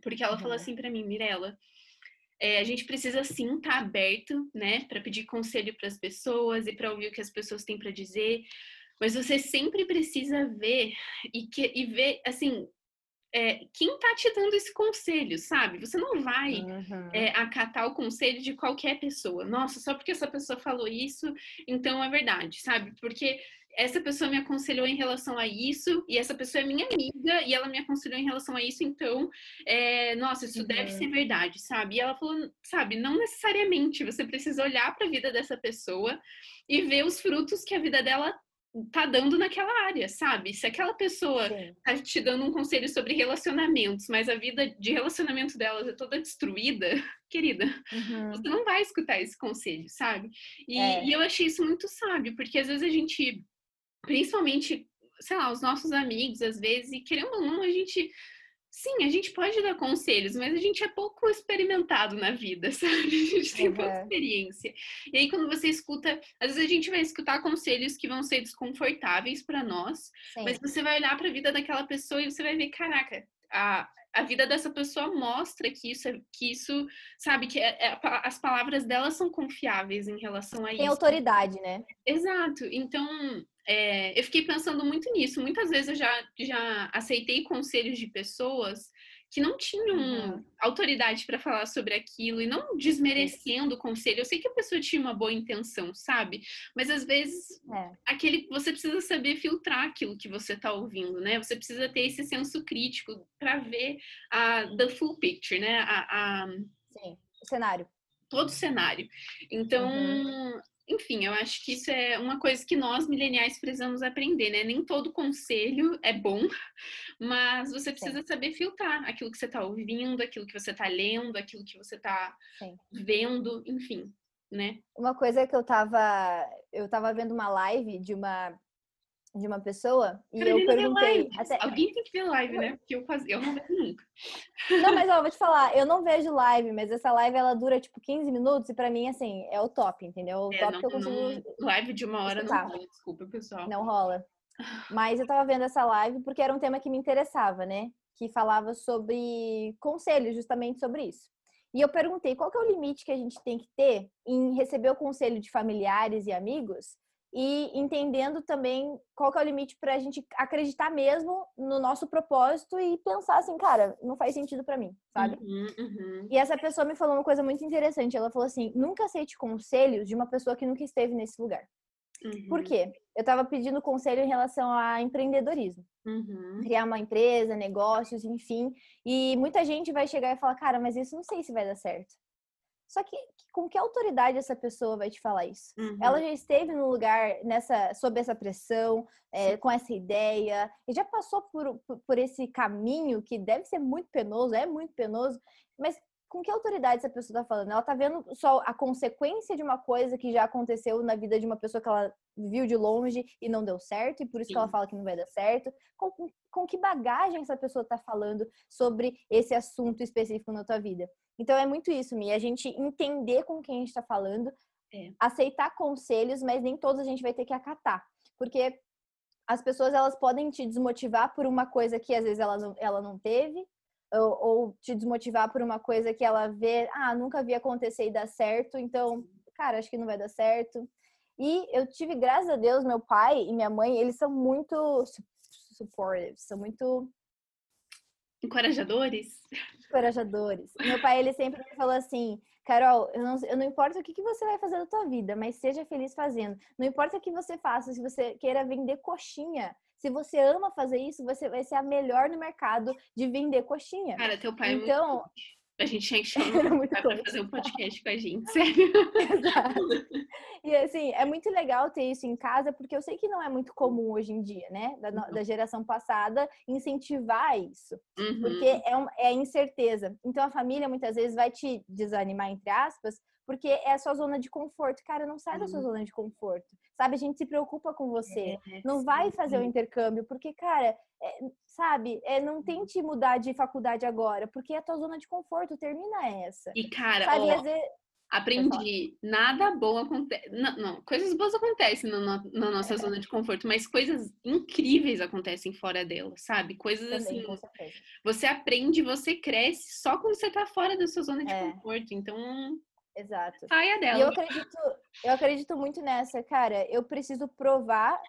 Porque ela uhum. falou assim para mim, Mirella, é, a gente precisa sim estar tá aberto, né, para pedir conselho para as pessoas e para ouvir o que as pessoas têm para dizer. Mas você sempre precisa ver e, que, e ver, assim, é, quem tá te dando esse conselho, sabe? Você não vai uhum. é, acatar o conselho de qualquer pessoa. Nossa, só porque essa pessoa falou isso, então é verdade, sabe? Porque essa pessoa me aconselhou em relação a isso, e essa pessoa é minha amiga, e ela me aconselhou em relação a isso, então, é, nossa, isso uhum. deve ser verdade, sabe? E ela falou, sabe, não necessariamente, você precisa olhar para a vida dessa pessoa e ver os frutos que a vida dela tá dando naquela área, sabe? Se aquela pessoa Sim. tá te dando um conselho sobre relacionamentos, mas a vida de relacionamento delas é toda destruída, querida, uhum. você não vai escutar esse conselho, sabe? E, é. e eu achei isso muito sábio, porque às vezes a gente, principalmente, sei lá, os nossos amigos, às vezes, e querendo ou não, a gente Sim, a gente pode dar conselhos, mas a gente é pouco experimentado na vida, sabe? A gente tem uhum. pouca experiência. E aí, quando você escuta, às vezes a gente vai escutar conselhos que vão ser desconfortáveis para nós, Sim. mas você vai olhar para a vida daquela pessoa e você vai ver, caraca, a, a vida dessa pessoa mostra que isso, é, que isso sabe, que é, é, as palavras dela são confiáveis em relação a Tem isso. Tem autoridade, né? Exato. Então, é, eu fiquei pensando muito nisso. Muitas vezes eu já, já aceitei conselhos de pessoas que não tinham uhum. autoridade para falar sobre aquilo e não desmerecendo o conselho. Eu sei que a pessoa tinha uma boa intenção, sabe? Mas às vezes é. aquele você precisa saber filtrar aquilo que você está ouvindo, né? Você precisa ter esse senso crítico para ver a the full picture, né? A, a... Sim, o cenário. Todo o cenário. Então, uhum enfim, eu acho que isso é uma coisa que nós mileniais precisamos aprender, né? Nem todo conselho é bom, mas você precisa Sim. saber filtrar aquilo que você está ouvindo, aquilo que você está lendo, aquilo que você está vendo, enfim, né? Uma coisa que eu tava, eu tava vendo uma live de uma de uma pessoa e eu perguntei. Até... Alguém tem que ver live, né? Porque eu, quase, eu não vejo nunca. Não, mas ó, vou te falar, eu não vejo live, mas essa live ela dura tipo 15 minutos e pra mim, assim, é o top, entendeu? O é, top não, que eu consigo. Não, live de uma hora não rola, desculpa, pessoal. Não rola. Mas eu tava vendo essa live porque era um tema que me interessava, né? Que falava sobre conselhos, justamente sobre isso. E eu perguntei qual que é o limite que a gente tem que ter em receber o conselho de familiares e amigos e entendendo também qual que é o limite para a gente acreditar mesmo no nosso propósito e pensar assim, cara, não faz sentido para mim, sabe? Uhum, uhum. E essa pessoa me falou uma coisa muito interessante. Ela falou assim: nunca aceite conselhos de uma pessoa que nunca esteve nesse lugar. Uhum. Por quê? Eu estava pedindo conselho em relação a empreendedorismo. Uhum. Criar uma empresa, negócios, enfim. E muita gente vai chegar e falar, cara, mas isso não sei se vai dar certo. Só que com que autoridade essa pessoa vai te falar isso? Uhum. Ela já esteve no lugar nessa, sob essa pressão, é, com essa ideia, e já passou por, por, por, esse caminho que deve ser muito penoso, é muito penoso, mas com que autoridade essa pessoa está falando? Ela está vendo só a consequência de uma coisa que já aconteceu na vida de uma pessoa que ela viu de longe e não deu certo, e por isso Sim. que ela fala que não vai dar certo. Com, com que bagagem essa pessoa está falando sobre esse assunto específico na tua vida? Então é muito isso, Mi, a gente entender com quem a gente está falando, é. aceitar conselhos, mas nem todos a gente vai ter que acatar. Porque as pessoas elas podem te desmotivar por uma coisa que às vezes ela não, ela não teve, ou, ou, te desmotivar por uma coisa que ela vê, ah, nunca vi acontecer e dar certo, então, cara, acho que não vai dar certo. E eu tive, graças a Deus, meu pai e minha mãe, eles são muito supportive, são muito encorajadores. Encorajadores. Meu pai, ele sempre me falou assim, Carol, eu não, eu não importa o que, que você vai fazer da tua vida, mas seja feliz fazendo. Não importa o que você faça, se você queira vender coxinha, se você ama fazer isso, você vai ser a melhor no mercado de vender coxinha. Cara, teu pai então, é muito então, a gente tinha que chamar para fazer um podcast com a gente, sério. Exato. E assim, é muito legal ter isso em casa, porque eu sei que não é muito comum hoje em dia, né? Da, uhum. da geração passada, incentivar isso. Uhum. Porque é, um, é incerteza. Então a família muitas vezes vai te desanimar, entre aspas, porque é a sua zona de conforto. Cara, não sai da sua zona de conforto. Sabe, a gente se preocupa com você. É, não vai fazer o intercâmbio, porque, cara, é, sabe, é, não tente mudar de faculdade agora, porque a tua zona de conforto termina essa. E, cara, sabe, ó, vezes... aprendi, nada bom acontece. Não, não, coisas boas acontecem na, no, na nossa é. zona de conforto, mas coisas incríveis acontecem fora dela, sabe? Coisas Também, assim. Você aprende, você cresce só quando você tá fora da sua zona de é. conforto. Então, Exato. Saia dela. E eu acredito, eu acredito muito nessa, cara. Eu preciso provar,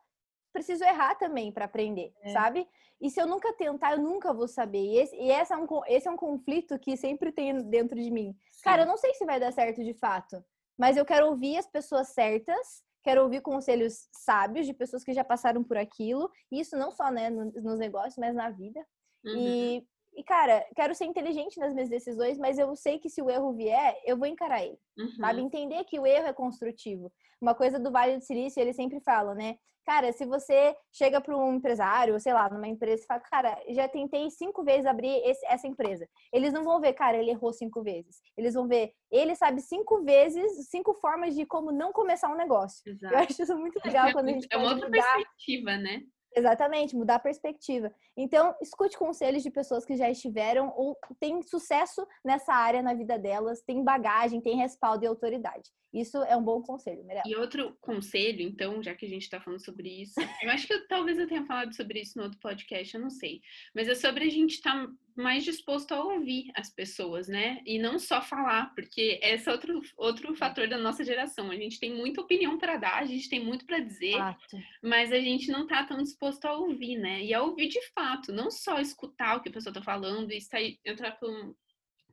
preciso errar também para aprender, é. sabe? E se eu nunca tentar, eu nunca vou saber. E esse, e esse, é, um, esse é um conflito que sempre tem dentro de mim. Sim. Cara, eu não sei se vai dar certo de fato, mas eu quero ouvir as pessoas certas, quero ouvir conselhos sábios de pessoas que já passaram por aquilo. Isso não só né, nos negócios, mas na vida. Uhum. E e, cara, quero ser inteligente nas minhas decisões, mas eu sei que se o erro vier, eu vou encarar ele. Uhum. Sabe? Entender que o erro é construtivo. Uma coisa do Vale do Silício, ele sempre fala, né? Cara, se você chega para um empresário, sei lá, numa empresa e fala, cara, já tentei cinco vezes abrir esse, essa empresa. Eles não vão ver, cara, ele errou cinco vezes. Eles vão ver, ele sabe cinco vezes, cinco formas de como não começar um negócio. Exato. Eu acho isso muito legal quando a gente É uma outra mudar... perspectiva, né? Exatamente, mudar a perspectiva. Então, escute conselhos de pessoas que já estiveram ou têm sucesso nessa área na vida delas, tem bagagem, tem respaldo e autoridade. Isso é um bom conselho, Mirella. E outro conselho, então, já que a gente está falando sobre isso, eu acho que eu, talvez eu tenha falado sobre isso no outro podcast, eu não sei. Mas é sobre a gente estar tá mais disposto a ouvir as pessoas, né? E não só falar, porque esse é outro, outro fator da nossa geração. A gente tem muita opinião para dar, a gente tem muito para dizer, fato. mas a gente não está tão disposto a ouvir, né? E a ouvir de fato, não só escutar o que a pessoa está falando e sair, entrar por um,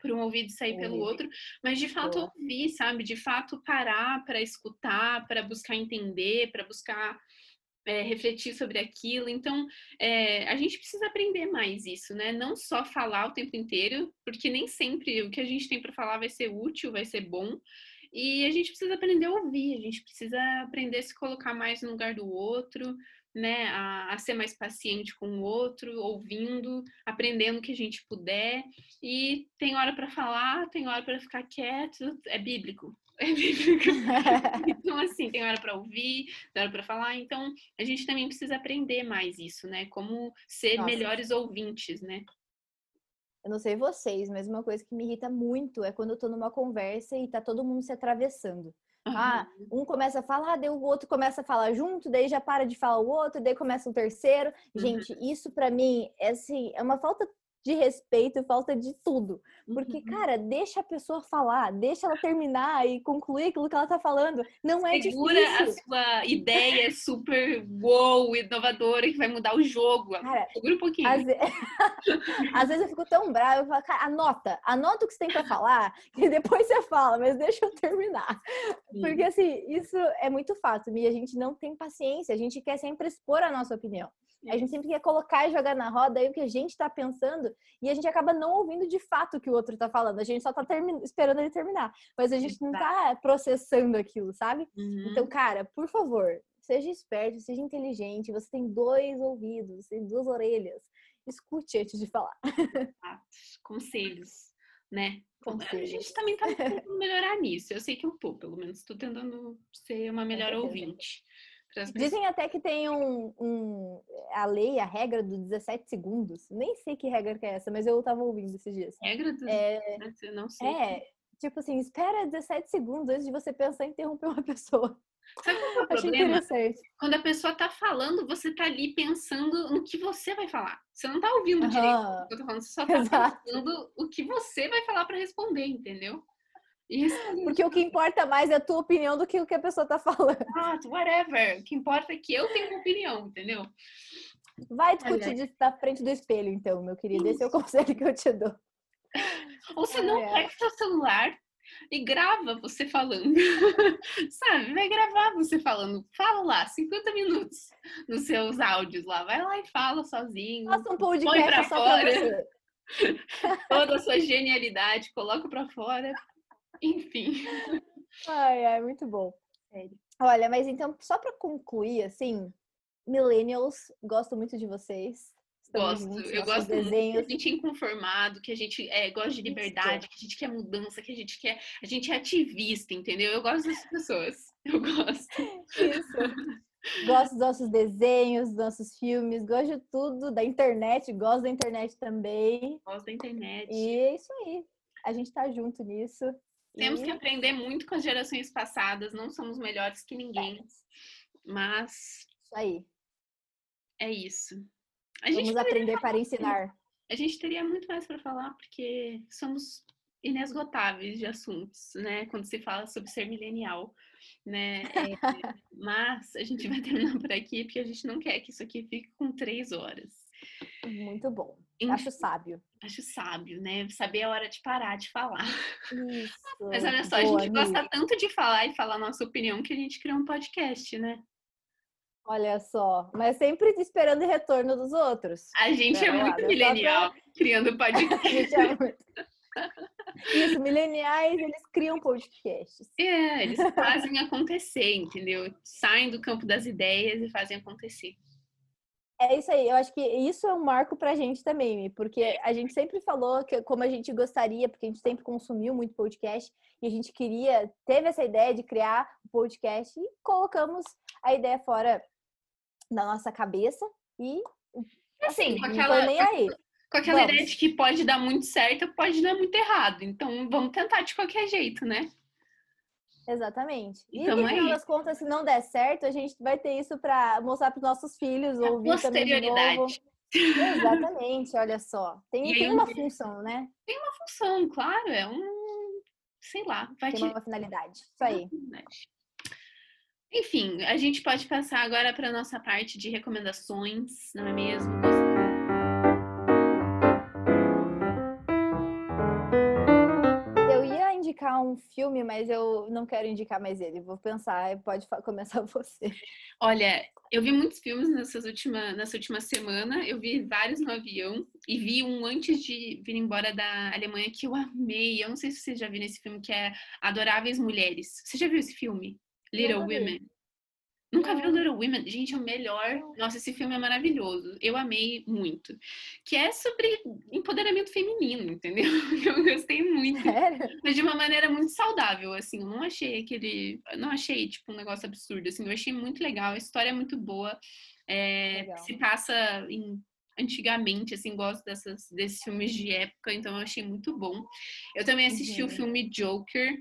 por um ouvido e sair pelo outro, mas de fato Boa. ouvir, sabe? De fato parar para escutar, para buscar entender, para buscar é, refletir sobre aquilo. Então, é, a gente precisa aprender mais isso, né? Não só falar o tempo inteiro, porque nem sempre o que a gente tem para falar vai ser útil, vai ser bom. E a gente precisa aprender a ouvir, a gente precisa aprender a se colocar mais no lugar do outro, né? A, a ser mais paciente com o outro, ouvindo, aprendendo o que a gente puder. E tem hora para falar, tem hora para ficar quieto, é bíblico. então, assim, tem hora para ouvir, tem hora para falar. Então, a gente também precisa aprender mais isso, né? Como ser Nossa. melhores ouvintes, né? Eu não sei vocês, mas uma coisa que me irrita muito é quando eu tô numa conversa e tá todo mundo se atravessando. Ah, um começa a falar, daí o outro começa a falar junto, daí já para de falar o outro, daí começa o terceiro. Gente, uhum. isso para mim é assim, é uma falta de respeito, falta de tudo. Porque, uhum. cara, deixa a pessoa falar, deixa ela terminar e concluir aquilo que ela tá falando. Não é Segura difícil. a sua ideia super wow, inovadora, que vai mudar o jogo. Cara, Segura um pouquinho. Às, ve... às vezes eu fico tão brava, eu falo, cara, anota, anota o que você tem pra falar, que depois você fala, mas deixa eu terminar. Sim. Porque, assim, isso é muito fato, e a gente não tem paciência, a gente quer sempre expor a nossa opinião. A gente sempre quer colocar e jogar na roda aí o que a gente tá pensando e a gente acaba não ouvindo de fato o que o outro tá falando. A gente só tá termi- esperando ele terminar, mas a gente não tá processando aquilo, sabe? Uhum. Então, cara, por favor, seja esperto, seja inteligente. Você tem dois ouvidos, você tem duas orelhas. Escute antes de falar. Conselhos, né? A gente também tá tentando melhorar nisso. Eu sei que eu tô, pelo menos, tô tentando ser uma melhor ouvinte. Dizem até que tem um, um- a lei, a regra do 17 segundos. Nem sei que regra que é essa, mas eu tava ouvindo esses dias. Regra do... É, Eu não sei. é tipo assim, espera 17 segundos antes de você pensar em interromper uma pessoa. Sabe qual é o problema? Quando a pessoa tá falando, você tá ali pensando no que você vai falar. Você não tá ouvindo direito Aham. o que eu tô falando, você só tá Exato. pensando o que você vai falar pra responder, entendeu? Isso Porque o que importa mais é a tua opinião do que o que a pessoa tá falando. exato, whatever. O que importa é que eu tenho uma opinião, entendeu? Vai discutir disso na frente do espelho, então, meu querido. Esse é o conselho que eu te dou. Ou se não, pega o seu celular e grava você falando. Sabe? Vai gravar você falando. Fala lá, 50 minutos nos seus áudios lá. Vai lá e fala sozinho. Faça um Põe pra podcast só pra fora. você. Toda a sua genialidade, coloca pra fora. Enfim. Ai, ai, muito bom. Sério. Olha, mas então, só pra concluir, assim, millennials, gosto muito de vocês. Estamos Gosto. juntos, Eu gosto muito desenhos. a gente é inconformado, que a gente é, gosta de liberdade, que a gente quer mudança, que a gente quer. A gente é ativista, entendeu? Eu gosto dessas pessoas. Eu gosto. Isso. Gosto dos nossos desenhos, dos nossos filmes, gosto de tudo, da internet, gosto da internet também. Gosto da internet. E é isso aí. A gente tá junto nisso. Temos E- que aprender muito com as gerações passadas, não somos melhores que ninguém, mas Isso aí. é isso. A gente, Vamos aprender para ensinar. a gente teria muito mais para falar, porque somos inesgotáveis de assuntos, né? Quando se fala sobre ser milenial, né? É, mas a gente vai terminar por aqui, porque a gente não quer que isso aqui fique com três horas. Muito bom. Enfim, Acho sábio. acho sábio, né? Saber a hora de parar de falar. Isso. Mas olha só, a Boa, gente Nick. gosta tanto de falar e falar a nossa opinião que a gente criou um podcast, né? Olha só. Mas sempre esperando o retorno dos outros. A gente é lá, muito só pra- milenial criando podcast. A gente é muito- Isso, mileniais, eles criam podcasts. É, eles fazem acontecer, entendeu? Saem do campo das ideias e fazem acontecer. É isso aí, eu acho que isso é um marco pra gente também, porque a gente sempre falou que como a gente gostaria, porque a gente sempre consumiu muito podcast, e a gente queria, teve essa ideia de criar o podcast e colocamos a ideia fora da nossa cabeça e Assim, com não aquela, nem aí. com aquela Vamos. ideia de que pode dar muito certo, pode dar muito errado. Então, vamos tentar de qualquer jeito, né? Exatamente. E Então no é final isso. das contas, se não der certo, a gente vai ter isso pra mostrar pros nossos filhos, A ouvir também de novo. posterioridade. Exatamente, olha só. Tem, E tem um uma dia- função, né? Função, claro, é um. Sei lá, vai Tem te. uma finalidade. Isso aí. Enfim, a gente pode passar agora para nossa parte de recomendações, não é mesmo? Indicar um filme, mas eu não quero indicar mais ele. Vou pensar, pode começar você. Olha, eu vi muitos filmes nessas última, nessa última semana. Eu vi vários no avião e vi um antes de vir embora da Alemanha que eu amei. Eu não sei se você já viu esse filme, que é Adoráveis Mulheres. Você já viu esse filme? Little. Women. Nunca viu Não. Little Women? Gente, é o melhor. Nossa, esse filme é maravilhoso. Eu amei muito. Que é sobre empoderamento feminino, entendeu? Eu gostei muito Sério? mas de uma maneira muito saudável, assim, eu não achei aquele, não achei, tipo, um negócio absurdo, assim, eu achei muito legal, a história é muito boa, é, Legal. se passa em, antigamente, assim, gosto dessas, desses filmes de época, então eu achei muito bom. Eu também assisti Uhum. o filme Joker,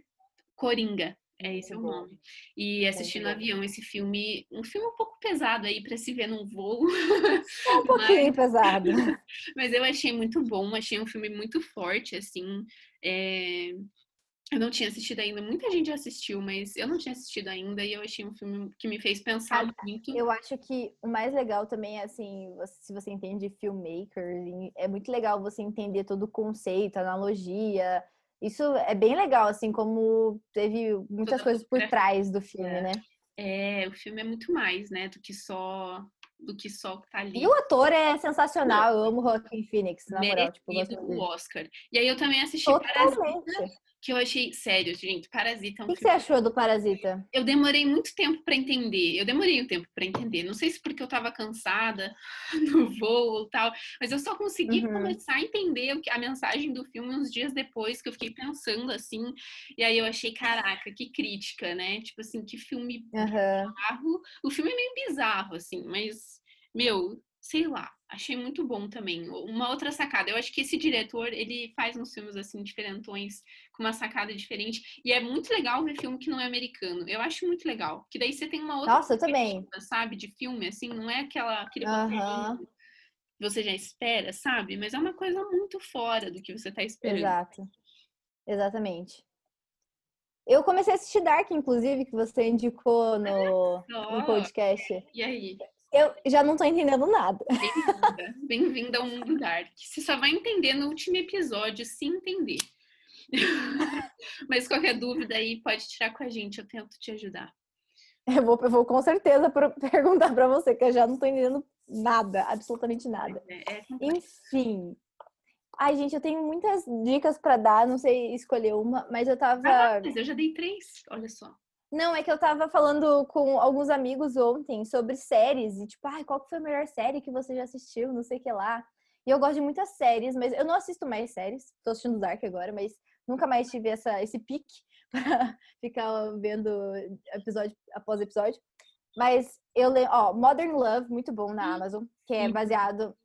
Coringa, é esse é o nome, e assisti Muito no avião esse filme, um filme um pouco pesado aí para se ver num voo, É um pouquinho pesado. mas eu achei muito bom, achei um filme muito forte, assim. é, Eu não tinha assistido ainda, muita gente já assistiu, mas eu não tinha assistido ainda e eu achei um filme que me fez pensar muito. Eu acho que o mais legal também é assim, se você entende filmmaker, e é muito legal você entender todo o conceito, analogia. Isso é bem legal, assim, como teve muitas Toda coisas por fotografia. trás do filme, É. né? É, o filme é muito mais, né, do que só do que só que tá ali. E o ator é sensacional, eu amo Joaquin Phoenix, na moral. Tipo, o Oscar. E aí eu também assisti Totalmente. Parasita, que eu achei, sério, gente, Parasita é um O que, que você achou do Parasita? Eu demorei muito tempo para entender. Eu demorei um tempo para entender. Não sei se porque eu tava cansada no voo ou tal, mas eu só consegui uhum. começar a entender a mensagem do filme uns dias depois que eu fiquei pensando assim. E aí eu achei, caraca, que crítica, né? Tipo assim, que filme uhum. bizarro. O filme é meio bizarro, assim, mas, meu, sei lá, achei muito bom também. Uma outra sacada, eu acho que esse diretor, ele faz uns filmes assim diferentões, com uma sacada diferente, e é muito legal ver filme que não é americano. Eu acho muito legal, que daí você tem uma outra Nossa, também. sabe, de filme assim, não é aquela aquele uhum. que você já espera, sabe? Mas é uma coisa muito fora do que você tá esperando. Exato. Exatamente. Eu comecei a assistir Dark, inclusive, que você indicou no, no podcast. E aí? Eu já não tô entendendo nada. Bem-vinda. Bem-vinda ao mundo Dark. Você só vai entender no último episódio, se entender. Mas qualquer dúvida aí, pode tirar com a gente, eu tento te ajudar. Eu vou, eu vou com certeza perguntar para você, que eu já não tô entendendo nada, absolutamente nada. É, é Enfim. Ai, gente, eu tenho muitas dicas para dar, não sei escolher uma, mas eu tava. Ah, mas eu já dei três, olha só. Não, é que eu tava falando com alguns amigos ontem sobre séries e tipo, ai, qual que foi a melhor série que você já assistiu, não sei o que lá. E eu gosto de muitas séries, mas eu não assisto mais séries. Tô assistindo Dark agora, mas nunca mais tive essa, esse pique pra ficar vendo episódio após episódio. Mas eu lembro, ó, Modern Love, muito bom na hum. Amazon, que é baseado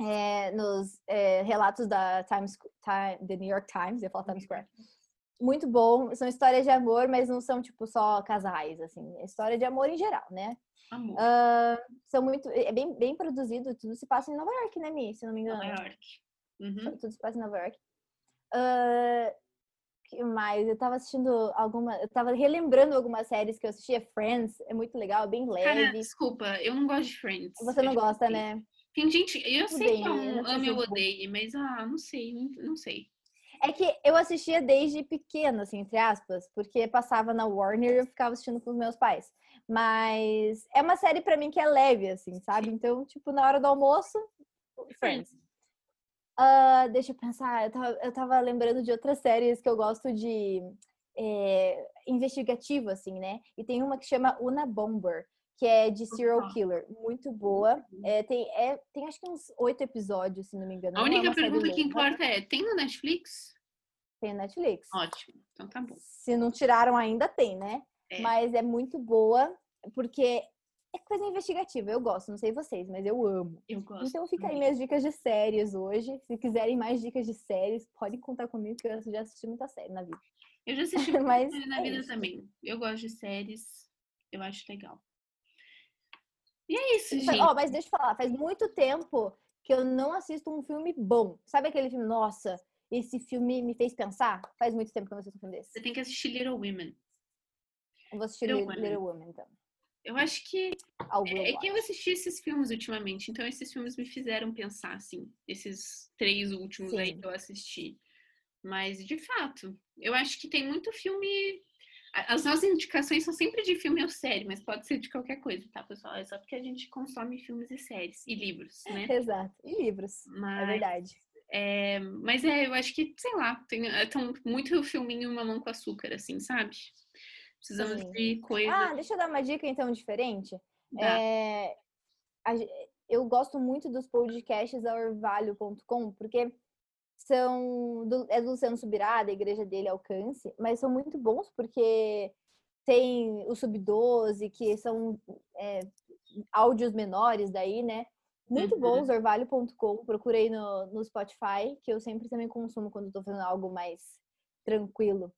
é, nos é, relatos da Times, Time, The New York Times, eu ia falar Times Square muito bom. São histórias de amor, mas não são, tipo, só casais, assim. É história de amor em geral, né? Amor. Uh, são muito... É bem, bem produzido. Tudo se passa em Nova York, né, Mi? Se não me engano. Nova York. Uhum. Tudo se passa em Nova York. Uh, que mais? Eu tava assistindo alguma... Eu tava relembrando algumas séries que eu assistia. Friends é muito legal, bem leve. Cara, desculpa. Eu não gosto de Friends. Você não gosta, né? Tem gente... Eu Tudo sei bem, que é um ame ou odeie, mas, ah, não sei. Não sei. É que eu assistia desde pequena, assim, entre aspas, porque passava na Warner e eu ficava assistindo com os meus pais. Mas é uma série para mim que é leve, assim, sabe? Então, tipo, na hora do almoço, Friends. Uh, deixa eu pensar, eu tava, eu tava, lembrando de outras séries que eu gosto de é, investigativo, assim, né? E tem uma que chama Una Bomber, que é de serial killer, muito boa. É, tem, é, tem acho que uns oito episódios, se não me engano. A única é pergunta que importa é: tem no Netflix? Tem no Netflix. Ótimo, então tá bom. Se não tiraram ainda, tem, né? É. Mas é muito boa, porque é coisa investigativa. Eu gosto, não sei vocês, mas eu amo. Eu gosto. Então fica aí minhas dicas de séries hoje. Se quiserem mais dicas de séries, podem contar comigo, que eu já assisti muita série na vida. Eu já assisti muita série na é vida isso. também. Eu gosto de séries, eu acho legal. E é isso, gente. Ó, mas deixa eu falar, faz muito tempo que eu não assisto um filme bom. Sabe aquele filme, nossa, esse filme me fez pensar? Faz muito tempo que eu não assisto um filme desse. Você tem que assistir Little Women. Eu vou assistir Little, Little Women. Women, então. Eu acho que é, é que eu assisti esses filmes ultimamente, então esses filmes me fizeram pensar, assim, esses três últimos Sim. aí que eu assisti. Mas, de fato, eu acho que tem muito filme as nossas indicações são sempre de filme ou série, mas pode ser de qualquer coisa, tá, pessoal? É só porque a gente consome filmes e séries e livros, né? Exato, e livros. É mas, é verdade. É, mas é, eu acho que, sei lá, tem é tão, muito filminho mamão com açúcar, assim, sabe? Precisamos Sim. de coisa. Ah, deixa eu dar uma dica então diferente. É, a, eu gosto muito dos podcasts da orvalho.com, porque são do, é do Luciano Subirá, da igreja dele Alcance, mas são muito bons porque tem o Sub-12, que são é, áudios menores daí, né? Muito uhum. bons, orvalho.com, procurei no, no Spotify, que eu sempre também consumo quando estou fazendo algo mais tranquilo.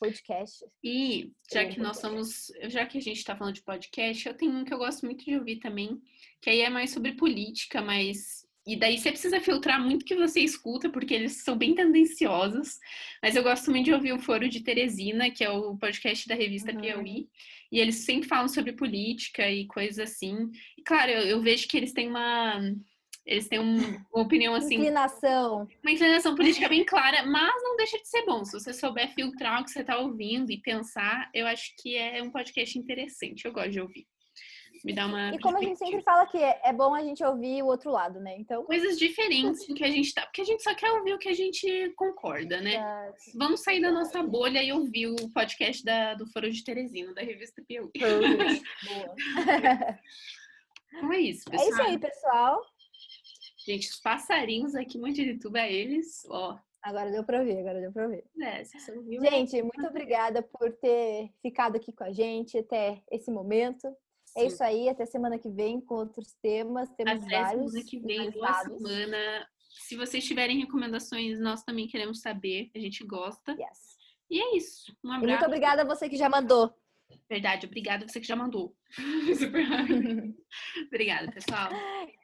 Podcast. E já que nós somos, já que a gente está falando de podcast, eu tenho um que eu gosto muito de ouvir também, que aí é mais sobre política, mas e daí você precisa filtrar muito o que você escuta, porque eles são bem tendenciosos. Mas eu gosto muito de ouvir o Foro de Teresina, que é o podcast da revista uhum. Piauí. E eles sempre falam sobre política e coisas assim. E claro, eu, eu vejo que eles têm uma. Eles têm um, uma opinião assim. Inclinação. Uma inclinação política bem clara, mas não deixa de ser bom. Se você souber filtrar o que você está ouvindo e pensar, eu acho que é um podcast interessante. Eu gosto de ouvir. Me dá uma. E como a gente sempre fala que é, é bom a gente ouvir o outro lado, né? Então. Coisas diferentes em que a gente tá. Porque a gente só quer ouvir o que a gente concorda, né? Vamos sair da nossa bolha e ouvir o podcast da, do Foro de Teresina, da revista Piauí. Boa. então é isso, pessoal. É isso aí, pessoal. Gente, os passarinhos aqui, muito de tudo é eles, ó. Agora deu pra ver, agora deu pra ver. É. Gente, muito obrigada por ter ficado aqui com a gente até esse momento. É isso aí, até semana que vem com outros temas. Temos até vários. Semana que vem, boa semana. Se vocês tiverem recomendações, nós também queremos saber. A gente gosta. Yes. E é isso. Um abraço. E muito obrigada a você que já mandou. Verdade, obrigada a você que já mandou. Super rápido. Obrigada, pessoal.